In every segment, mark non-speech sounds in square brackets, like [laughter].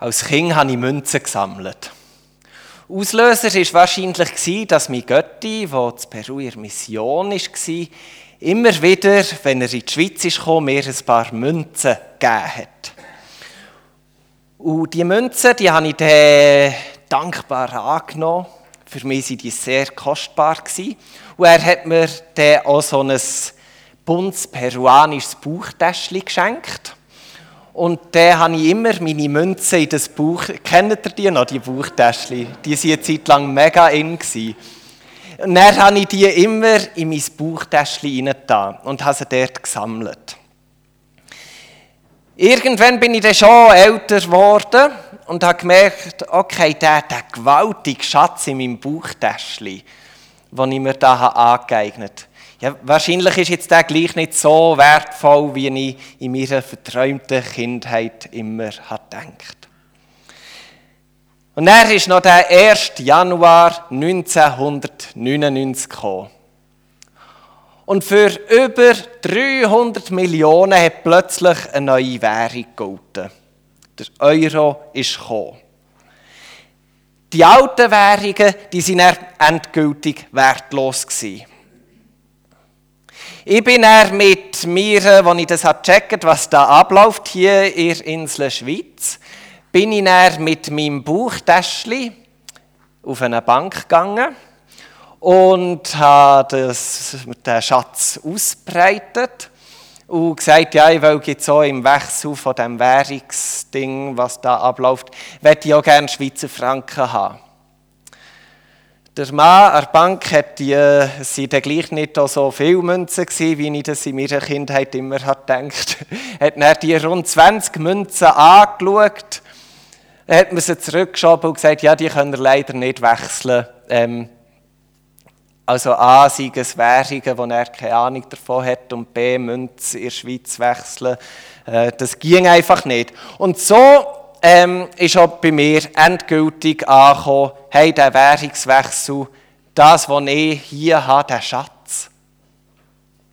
Als Kind habe ich Münzen gesammelt. Auslöser war wahrscheinlich, dass mein Götti, der zu Peru in Mission war, immer wieder, wenn er in die Schweiz kam, mir ein paar Münzen gegeben hat. Und diese Münzen, die habe ich dann dankbar angenommen. Für mich waren die sehr kostbar. Und er hat mir dann auch so ein buntes peruanisches Bauchtäschchen geschenkt. Und dann habe ich immer meine Münzen in das Buch. Kennt ihr die noch, die Bauchtäschchen? Die waren eine Zeit lang mega in. Und dann habe ich die immer in mein Bauchtäschchen hineingetan und habe sie dort gesammelt. Irgendwann bin ich dann schon älter geworden und habe gemerkt, okay, der, der gewaltige Schatz in meinem Bauchtäschchen, den ich mir da angeeignet habe, ja, wahrscheinlich ist jetzt der gleich nicht so wertvoll, wie ich in meiner verträumten Kindheit immer gedacht Und dann ist noch der 1. Januar 1999 gekommen. Und für über 300 Millionen hat plötzlich eine neue Währung gegolten. Der Euro ist gekommen. Die alten Währungen, die sind endgültig wertlos gewesen. Ich bin er mit mir, als ich das gecheckt was da abläuft hier in der Insel Schweiz, bin ich er mit meinem Bauchtäschchen auf eine Bank gegangen und habe das, den Schatz ausbreitet und gesagt, ja, ich will jetzt so im Wechsel von dem Währungsding, was da abläuft, möchte ich auch gerne Schweizer Franken haben. Der Mann an der Bank hat die, es waren dann gleich nicht so viele Münzen gewesen, wie ich das in meiner Kindheit immer gedacht [laughs] hat dann die rund 20 Münzen angeschaut, hat mir sie zurückgeschoben und gesagt, ja, die können leider nicht wechseln. Ähm, also A, sei es Währungen, wo er keine Ahnung davon hat, und B, Münzen in der Schweiz wechseln. Äh, das ging einfach nicht. Und so ähm, ist auch bei mir endgültig angekommen, hey, der Währungswechsel, das, was ich hier habe, der Schatz,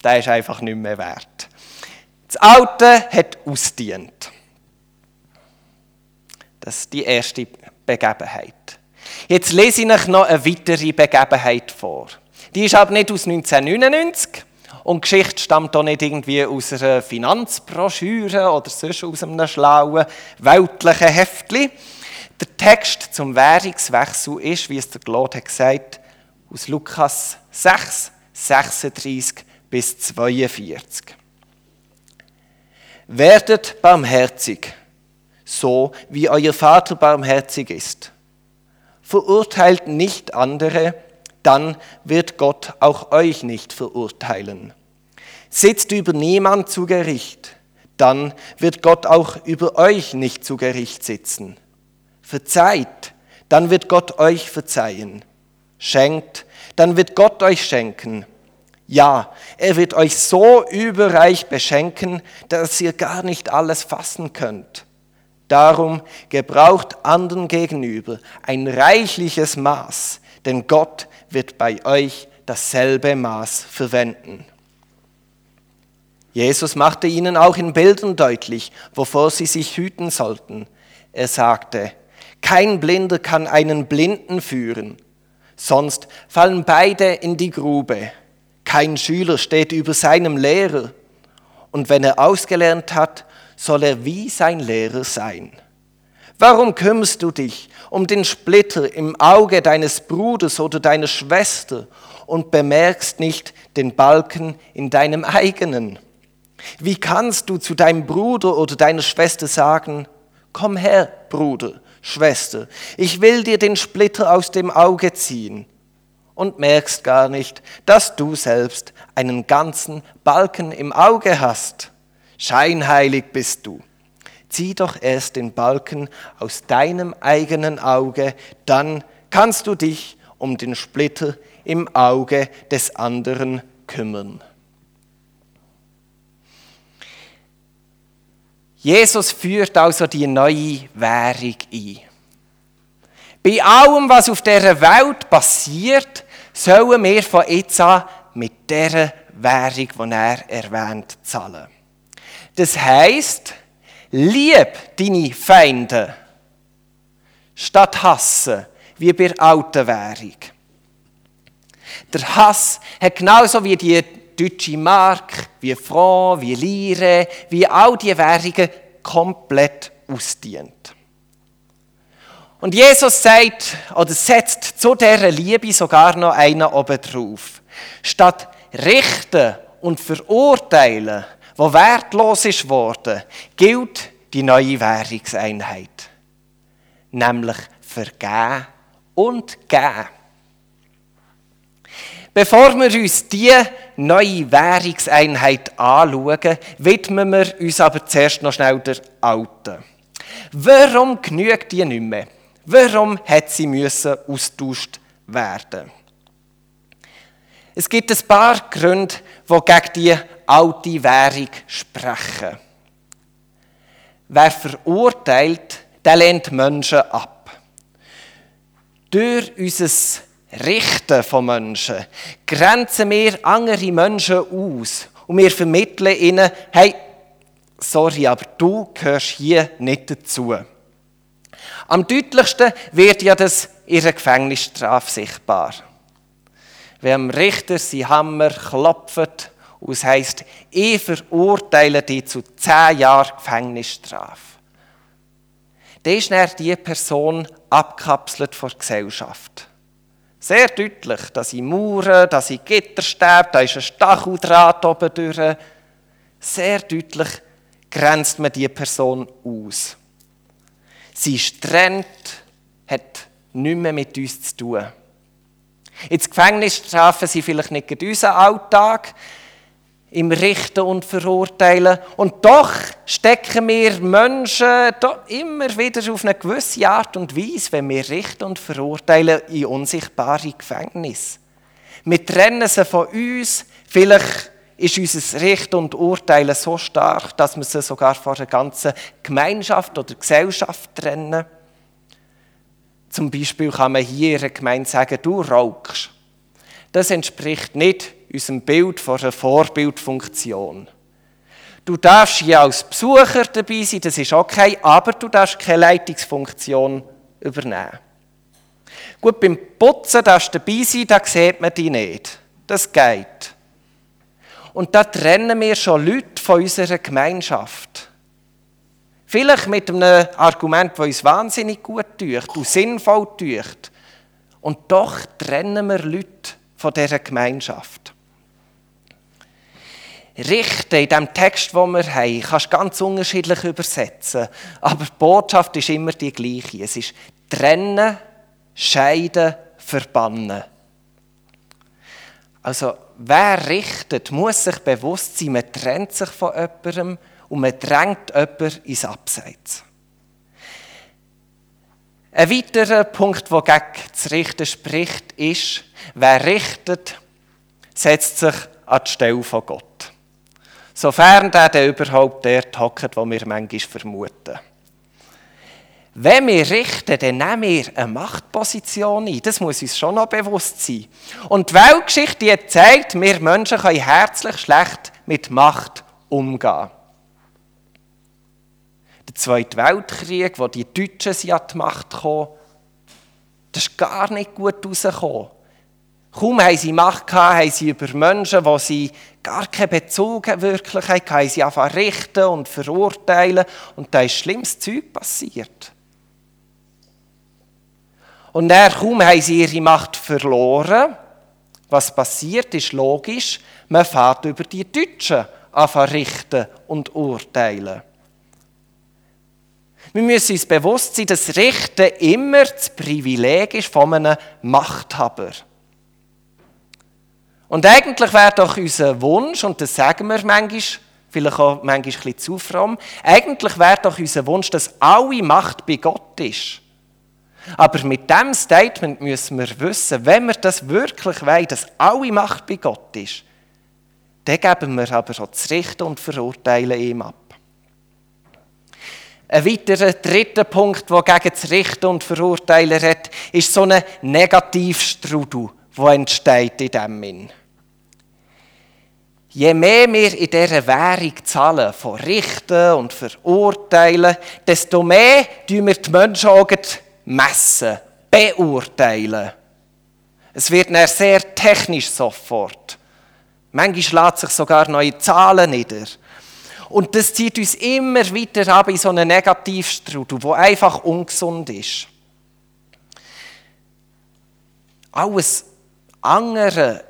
der ist einfach nicht mehr wert. Das Alte hat ausdient. Das ist die erste Begebenheit. Jetzt lese ich noch eine weitere Begebenheit vor. Die ist aber nicht aus 1999, und Geschichte stammt auch nicht irgendwie aus einer Finanzbroschüre oder sonst aus einem schlauen, weltlichen Heftchen. Der Text zum Währungswechsel ist, wie es der Claude hat gesagt, aus Lukas 6, 36 bis 42. Werdet barmherzig, so wie euer Vater barmherzig ist. Verurteilt nicht andere, dann wird Gott auch euch nicht verurteilen. Sitzt über niemand zu Gericht, dann wird Gott auch über euch nicht zu Gericht sitzen. Verzeiht, dann wird Gott euch verzeihen. Schenkt, dann wird Gott euch schenken. Ja, er wird euch so überreich beschenken, dass ihr gar nicht alles fassen könnt. Darum gebraucht anderen gegenüber ein reichliches Maß, denn Gott wird bei euch dasselbe Maß verwenden. Jesus machte ihnen auch in Bildern deutlich, wovor sie sich hüten sollten. Er sagte, kein Blinder kann einen Blinden führen, sonst fallen beide in die Grube. Kein Schüler steht über seinem Lehrer, und wenn er ausgelernt hat, soll er wie sein Lehrer sein. Warum kümmerst du dich um den Splitter im Auge deines Bruders oder deiner Schwester und bemerkst nicht den Balken in deinem eigenen? Wie kannst du zu deinem Bruder oder deiner Schwester sagen, komm her, Bruder, Schwester, ich will dir den Splitter aus dem Auge ziehen und merkst gar nicht, dass du selbst einen ganzen Balken im Auge hast. Scheinheilig bist du zieh doch erst den Balken aus deinem eigenen Auge, dann kannst du dich um den Splitter im Auge des anderen kümmern. Jesus führt also die neue Währung ein. Bei allem, was auf dieser Welt passiert, sollen wir von jetzt an mit dieser Währung, die er erwähnt, zahlen. Das heißt, Lieb deine Feinde statt hassen, wie bei alten Währung. Der Hass hat genauso wie die deutsche Mark, wie Franc, wie Lire, wie all die Währungen komplett ausdient. Und Jesus sagt oder setzt zu dieser Liebe sogar noch einen oben drauf. Statt richten und verurteilen, wo wertlos ist worden, gilt die neue Währungseinheit. Nämlich vergeben und geben. Bevor wir uns diese neue Währungseinheit anschauen, widmen wir uns aber zuerst noch schnell der alten. Warum genügt die nicht mehr? Warum hat sie müssen austauscht werden? Es gibt ein paar Gründe, die gegen die alte Währung sprechen. Wer verurteilt, der lehnt Menschen ab. Durch unser Richten von Menschen grenzen wir andere Menschen aus und wir vermitteln ihnen, hey, sorry, aber du gehörst hier nicht dazu. Am deutlichsten wird ja das ihre Gefängnisstrafe sichtbar. Wenn am Richter sein Hammer klopft und es heisst, ich verurteile dich zu zehn Jahren Gefängnisstrafe. Dann ist dann diese Person abkapselt von der Gesellschaft. Sehr deutlich, dass ich Mauern, dass ich Gitterstäbe, da ist ein Stacheldraht oben durch. Sehr deutlich grenzt man diese Person aus. Sie ist trennt, hat nichts mehr mit uns zu tun. Ins Gefängnisstrafen sind vielleicht nicht unser Alltag, im Richten und Verurteilen. Und doch stecken wir Menschen immer wieder auf eine gewisse Art und Weise, wenn wir richten und verurteilen, in unsichtbare Gefängnis. Wir trennen sie von uns. Vielleicht ist unser Richten und Urteilen so stark, dass wir sie sogar von der ganzen Gemeinschaft oder Gesellschaft trennen. Zum Beispiel kann man hier in einer Gemeinde sagen, du rauchst. Das entspricht nicht unserem Bild von einer Vorbildfunktion. Du darfst hier als Besucher dabei sein, das ist okay, aber du darfst keine Leitungsfunktion übernehmen. Gut, beim Putzen darfst du dabei sein, da sieht man dich nicht. Das geht. Und da trennen wir schon Leute von unserer Gemeinschaft. Vielleicht mit einem Argument, das uns wahnsinnig gut tut und sinnvoll tut. Und doch trennen wir Leute von dieser Gemeinschaft. Richten in dem Text, den wir haben, kannst du ganz unterschiedlich übersetzen. Aber die Botschaft ist immer die gleiche. Es ist trennen, scheiden, verbannen. Also, wer richtet, muss sich bewusst sein, man trennt sich von jemandem und man drängt jemanden ins Abseits. Ein weiterer Punkt, der gegen das Richten spricht, ist, wer richtet, setzt sich an die Stelle von Gott. Sofern der dann überhaupt dort hockt, wo wir manchmal vermuten. Wenn wir richten, dann nehmen wir eine Machtposition ein. Das muss uns schon noch bewusst sein. Und die Weltgeschichte hat gezeigt, wir Menschen können herzlich schlecht mit Macht umgehen. Der Zweite Weltkrieg, wo die Deutschen an die Macht kamen, das ist gar nicht gut rausgekommen. Kaum haben sie Macht gehabt, haben sie über Menschen, die sie gar keinen Bezug wirklich hatten, haben sie angefangen richten und verurteilen. Und da ist schlimmes Zeug passiert. Und dann kaum haben sie ihre Macht verloren. Was passiert, ist logisch. Man fährt über die Deutschen anfangen richten und urteilen. Wir müssen uns bewusst sein, dass Richten immer das Privileg ist von einem Machthaber. Und eigentlich wäre doch unser Wunsch, und das sagen wir manchmal, vielleicht auch manchmal ein bisschen zu fromm, eigentlich wäre doch unser Wunsch, dass alle Macht bei Gott ist. Aber mit diesem Statement müssen wir wissen, wenn wir das wirklich wollen, dass alle Macht bei Gott ist, dann geben wir aber auch das Richten und Verurteilen ihm ab. Ein weiterer dritter Punkt, der gegen das Richten und Verurteilen hat, ist so ein Negativstrudel, der entsteht in dem Sinn. Je mehr wir in dieser Währung zahlen, von Richten und Verurteilen, desto mehr tun wir die Menschen auch messen, beurteilen. Es wird dann sehr technisch sofort. Manchmal schlägt sich sogar neue Zahlen nieder. Und das zieht uns immer weiter ab in so einen Negativstrudel, der einfach ungesund ist. Alles andere,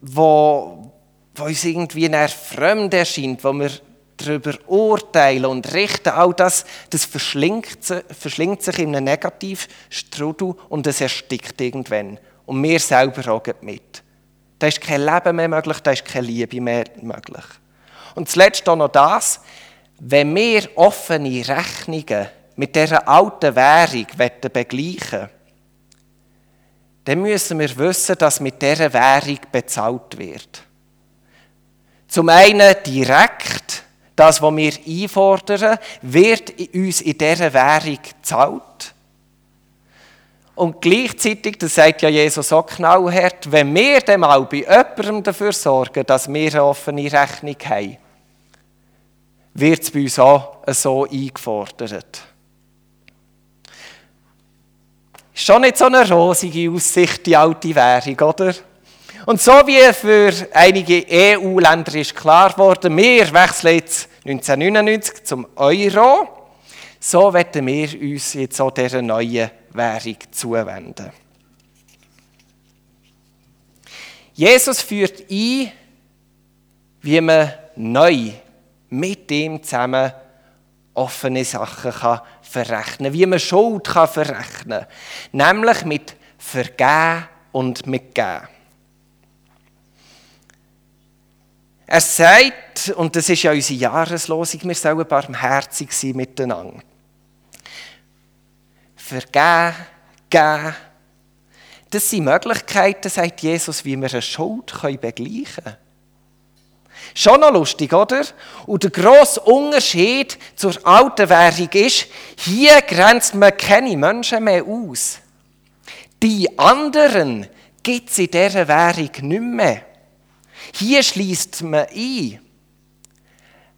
wo, wo uns irgendwie fremd erscheint, wo wir darüber urteilen und richten, all das, das verschlingt, verschlingt sich in einem Negativstrudel und es erstickt irgendwann. Und wir selber auch mit. Da ist kein Leben mehr möglich, da ist keine Liebe mehr möglich. Und zuletzt auch noch das, wenn wir offene Rechnungen mit dieser alten Währung begleichen dann müssen wir wissen, dass mit dieser Währung bezahlt wird. Zum einen direkt, das, was wir einfordern, wird uns in dieser Währung gezahlt. Und gleichzeitig, das sagt ja Jesus auch knallhart, wenn wir dann mal bei jemandem dafür sorgen, dass wir eine offene Rechnung haben, wird es bei uns auch so eingefordert. Ist schon nicht so eine rosige Aussicht, die alte Währung, oder? Und so wie für einige EU-Länder ist klar geworden, wir wechseln jetzt 1999 zum Euro, so werden wir uns jetzt auch dieser neuen Währung zuwenden. Jesus führt ein, wie man neu mit ihm zusammen offene Sachen kann verrechnen wie man Schuld kann verrechnen kann. Nämlich mit Vergeben und mit Geben. Er sagt, und das ist ja unsere Jahreslosung, wir sollen barmherzig sein miteinander. Vergeben, geben, das sind Möglichkeiten, sagt Jesus, wie wir eine Schuld begleichen können. Schon noch lustig, oder? Und der grosse Unterschied zur alten Währung ist, hier grenzt man keine Menschen mehr aus. Die anderen gibt es in dieser Währung nicht mehr. Hier schließt man ein.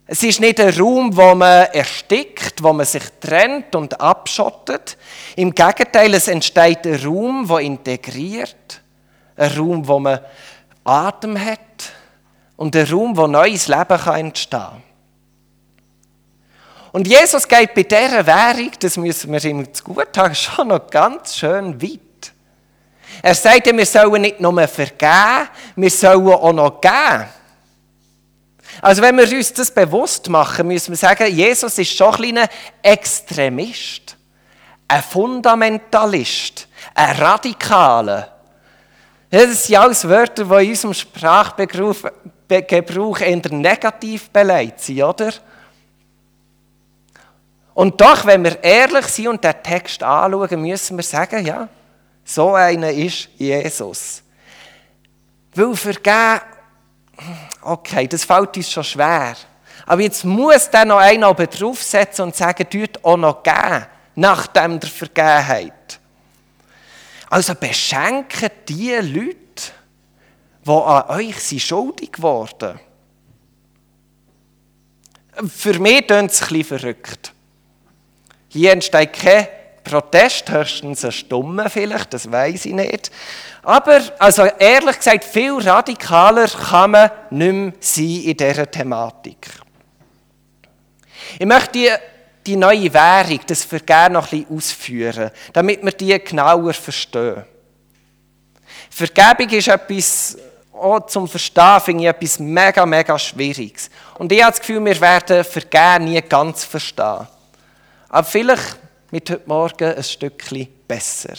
Es ist nicht ein Raum, wo man erstickt, wo man sich trennt und abschottet. Im Gegenteil, es entsteht ein Raum, der integriert. Ein Raum, wo man Atem hat und ein Raum, wo neues Leben entstehen kann. Und Jesus geht bei dieser Währung, das müssen wir ihm gut haben, [laughs] schon noch ganz schön weit. Er sagt, wir sollen nicht nur vergeben, wir sollen auch noch geben. Also wenn wir uns das bewusst machen, müssen wir sagen, Jesus ist schon ein kleiner Extremist, ein Fundamentalist, ein Radikaler. Das sind alles Wörter, die in unserem Sprachgebrauch eher negativ beleidigt sind, oder? Und doch, wenn wir ehrlich sind und den Text anschauen, müssen wir sagen, ja, so einer ist Jesus. Weil vergeben, okay, das fällt uns schon schwer. Aber jetzt muss dann noch einer oben draufsetzen und sagen, tut auch noch geben, nachdem der Vergebenheit. Also beschenken die Leute, die an euch sind schuldig geworden Für mich klingt es ein verrückt. Hier entsteht kein Protest, höchstens ein Stummen vielleicht, das weiß ich nicht. Aber, also ehrlich gesagt, viel radikaler kann man nicht mehr sein in dieser Thematik. Ich möchte die, die neue Währung, das Vergehen noch ein bisschen ausführen, damit wir die genauer verstehen. Vergebung ist etwas, auch zum Verstehen, finde ich etwas mega, mega Schwieriges. Und ich habe das Gefühl, wir werden Vergehen nie ganz verstehen. Aber vielleicht mit heute Morgen ein Stückchen besser.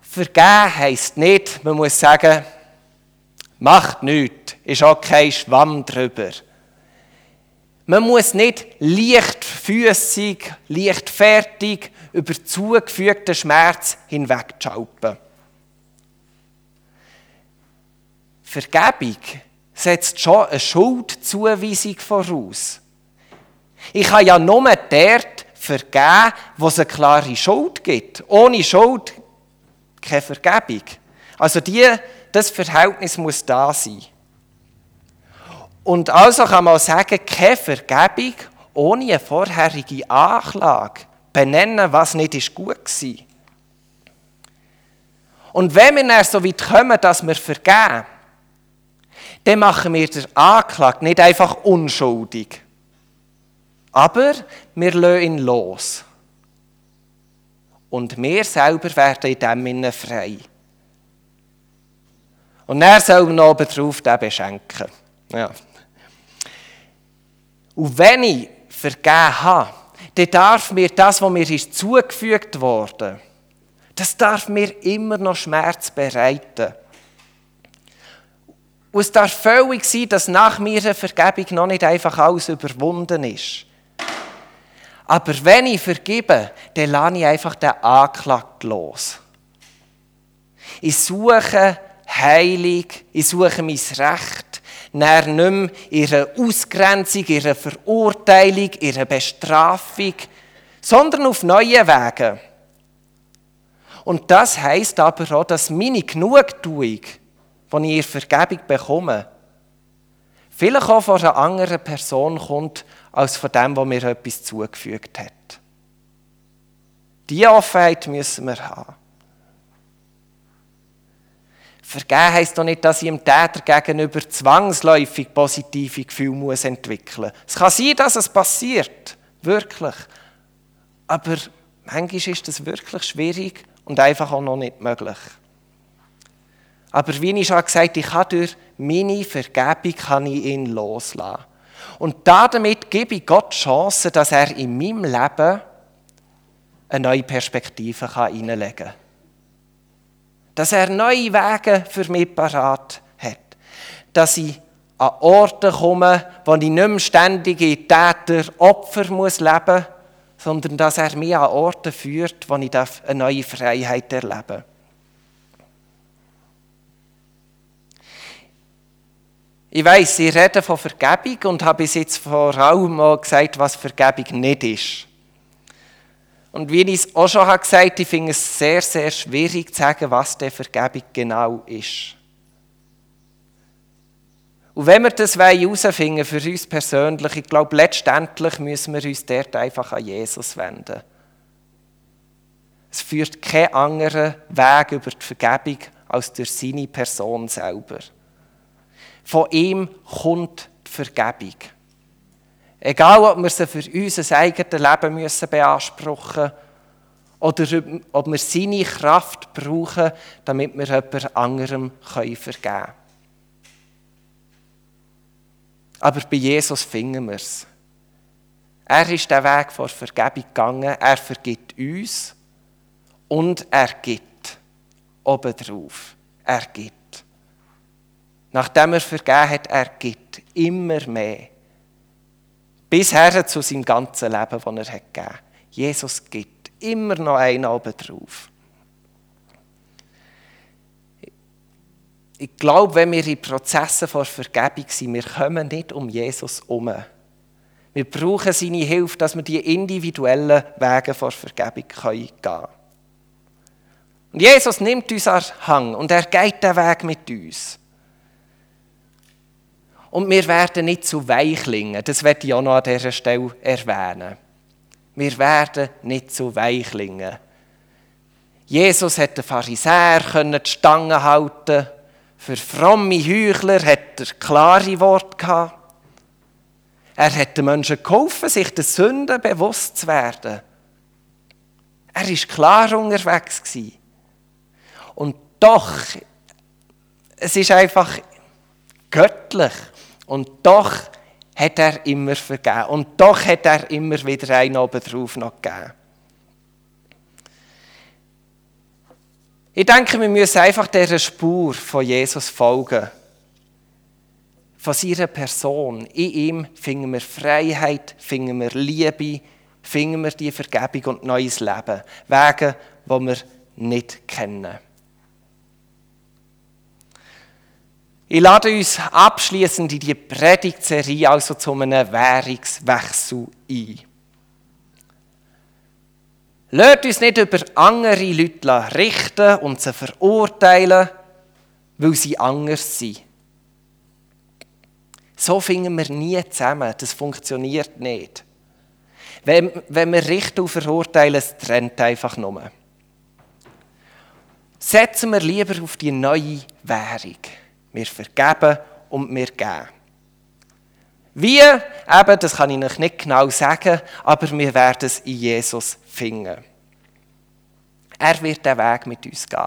Vergeben heisst nicht, man muss sagen, macht nichts, ist auch kein Schwamm drüber. Man muss nicht leichtfüßig, leichtfertig über zugefügten Schmerz hinwegschalpen. Vergebung setzt schon eine Schuldzuweisung voraus. Ich kann ja nur dort vergeben, wo es eine klare Schuld gibt. Ohne Schuld keine Vergebung. Also die, das Verhältnis muss da sein. Und also kann man sagen, keine Vergebung ohne eine vorherige Anklage benennen, was nicht ist gut war. Und wenn wir dann so weit kommen, dass wir vergeben, dann machen wir den Anklage nicht einfach unschuldig. Aber wir lassen ihn los. Und wir selber werden in dem Sinne frei. Und er soll oben drauf den beschenken. Ja. Und wenn ich vergeben habe, dann darf mir das, was mir ist zugefügt wurde, das darf mir immer noch Schmerz bereiten. Und es darf völlig sein, dass nach meiner Vergebung noch nicht einfach alles überwunden ist. Aber wenn ich vergebe, dann lasse ich einfach den Anklagt los. Ich suche heilig, ich suche mein Recht, näher nicht mehr ihre Ausgrenzung, ihre Verurteilung, ihre Bestrafung, sondern auf neue Wege. Und das heißt aber auch, dass meine Genugtuung, die ich in Vergebung bekomme, vielleicht auch von einer anderen Person kommt, als von dem, der mir etwas zugefügt hat. Diese Offenheit müssen wir haben. Vergeben heisst doch nicht, dass ich dem Täter gegenüber zwangsläufig positive Gefühle muss entwickeln muss. Es kann sein, dass es passiert. Wirklich. Aber manchmal ist das wirklich schwierig und einfach auch noch nicht möglich. Aber wie ich schon gesagt habe, ich kann durch meine Vergebung kann ich ihn loslassen. Und damit gebe ich Gott die Chance, dass er in meinem Leben eine neue Perspektive hineinlegen kann dass er neue Wege für mich parat hat. Dass ich an Orte komme, wo ich nicht mehr ständig in Täter-Opfer muss leben muss, sondern dass er mich an Orte führt, wo ich eine neue Freiheit erlebe. Ich weiß, ich rede von Vergebung und habe bis jetzt vor allem mal gesagt, was Vergebung nicht ist. Und wie ich es auch schon gesagt habe, ich finde es sehr, sehr schwierig zu sagen, was der Vergebung genau ist. Und wenn wir das herausfinden für uns persönlich, ich glaube, letztendlich müssen wir uns dort einfach an Jesus wenden. Es führt keinen anderen Weg über die Vergebung als durch seine Person selber. Von ihm kommt die Vergebung. Egal, ob wir sie für unser eigenes Leben müssen beanspruchen müssen oder ob wir seine Kraft brauchen, damit wir jemand anderem vergeben können. Aber bei Jesus finden wir es. Er ist den Weg vor Vergebung gegangen. Er vergibt uns und er gibt obendrauf. Er gibt. Nachdem er vergeben hat, er gibt immer mehr. Bisher zu seinem ganzen Leben, das er hat gegeben hat. Jesus gibt immer noch einen oben drauf. Ich glaube, wenn wir in Prozessen vor Vergebung sind, wir kommen nicht um Jesus herum. Wir brauchen seine Hilfe, dass wir die individuellen Wege vor Vergebung gehen können. Und Jesus nimmt uns an Hang und er geht den Weg mit uns. Und wir werden nicht zu Weichlingen. Das werde ich auch noch an dieser Stelle erwähnen. Wir werden nicht zu Weichlingen. Jesus hat den Pharisäer die Stange halten. Für fromme Heuchler hat er klare Worte gehabt. Er hat den Menschen geholfen, sich der Sünden bewusst zu werden. Er war klar unterwegs. Und doch, es ist einfach göttlich. Und doch hat er immer vergeben. Und doch hat er immer wieder einen oben drauf noch gegeben. Ich denke, wir müssen einfach dieser Spur von Jesus folgen. Von seiner Person. In ihm finden wir Freiheit, finden wir Liebe, finden wir die Vergebung und neues Leben. Wege, die wir nicht kennen. Ich lade uns abschließend in die Predigtserie also zu einem Währungswechsel ein. Lasst uns nicht über andere Leute richten und sie verurteilen, weil sie anders sind. So finden wir nie zusammen. Das funktioniert nicht. Wenn, wenn wir richten und verurteilen, es trennt einfach nur. Setzen wir lieber auf die neue Währung. Wir vergeben und wir geben. Wie? Eben, das kann ich euch nicht genau sagen, aber wir werden es in Jesus finden. Er wird den Weg mit uns gehen.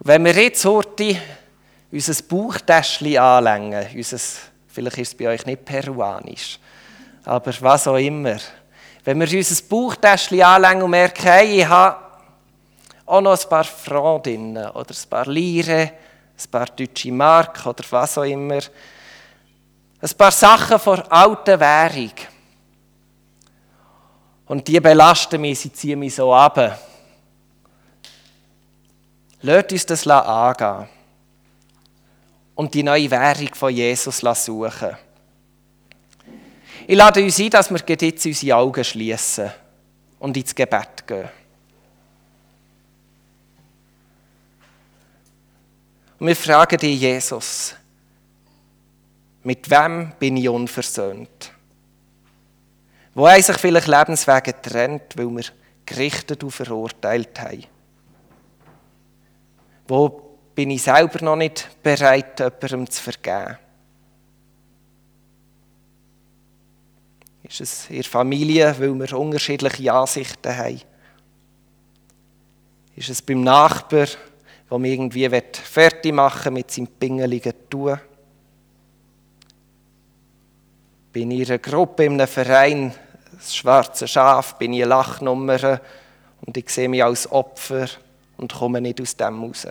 Wenn wir jetzt heute unser Bauchtäschchen anlängen, unser, vielleicht ist es bei euch nicht peruanisch, aber was auch immer. Wenn wir unser Bauchtäschchen anlängen und merken, hey, ich habe auch noch ein paar Freundinnen oder ein paar Lire, ein paar deutsche Mark oder was auch immer, ein paar Sachen von alter Währung. Und die belasten mich, sie ziehen mich so ab. Lasst uns das angehen und die neue Währung von Jesus suchen. Ich lade uns ein, dass wir jetzt unsere Augen schließen und ins Gebet gehen. Und wir fragen dich, Jesus, mit wem bin ich unversöhnt? Wo haben sich vielleicht Lebenswege getrennt, weil wir gerichtet und verurteilt haben? Wo bin ich selber noch nicht bereit, jemandem zu vergeben? Ist es in der Familie, weil wir unterschiedliche Ansichten haben? Ist es beim Nachbar, der mich irgendwie fertig machen mit seinem pingeligen Tun? Bin ich in einer Gruppe, in einem Verein, das schwarze Schaf, bin ich eine Lachnummer und ich sehe mich als Opfer und komme nicht aus dem raus?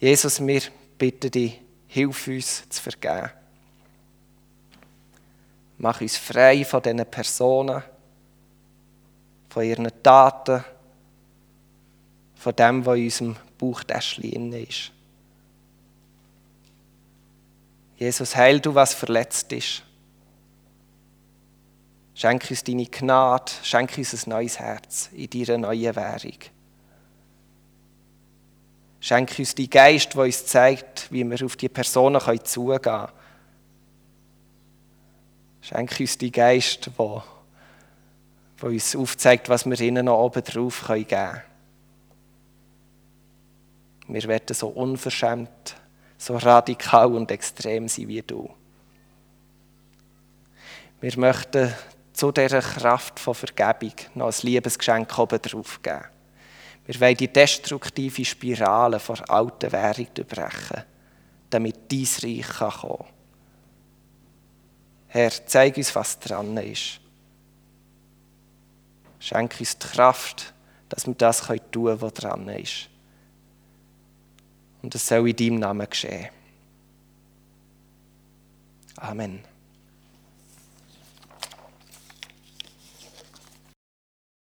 Jesus, wir bitten dich, hilf uns zu vergeben. Mach uns frei von diesen Personen, von ihren Taten, von dem, was in unserem Bauchtäschchen ist. Jesus, heil du, was verletzt ist. Schenk uns deine Gnade, schenk uns ein neues Herz in deiner neuen Währung. Schenke uns die Geist, der uns zeigt, wie wir auf die Personen zugehen können. Schenke uns die Geist, der, der uns aufzeigt, was wir ihnen noch oben drauf geben können. Wir werden so unverschämt, so radikal und extrem sein wie du. Wir möchten zu dieser Kraft von Vergebung noch ein Liebesgeschenk oben drauf geben. Wir wollen die destruktive Spirale von alten Währung durchbrechen, damit dein Reich kommen kann. Herr, zeig uns, was dran ist. Schenk uns die Kraft, dass wir das tun können, was dran ist. Und es soll in deinem Namen geschehen. Amen.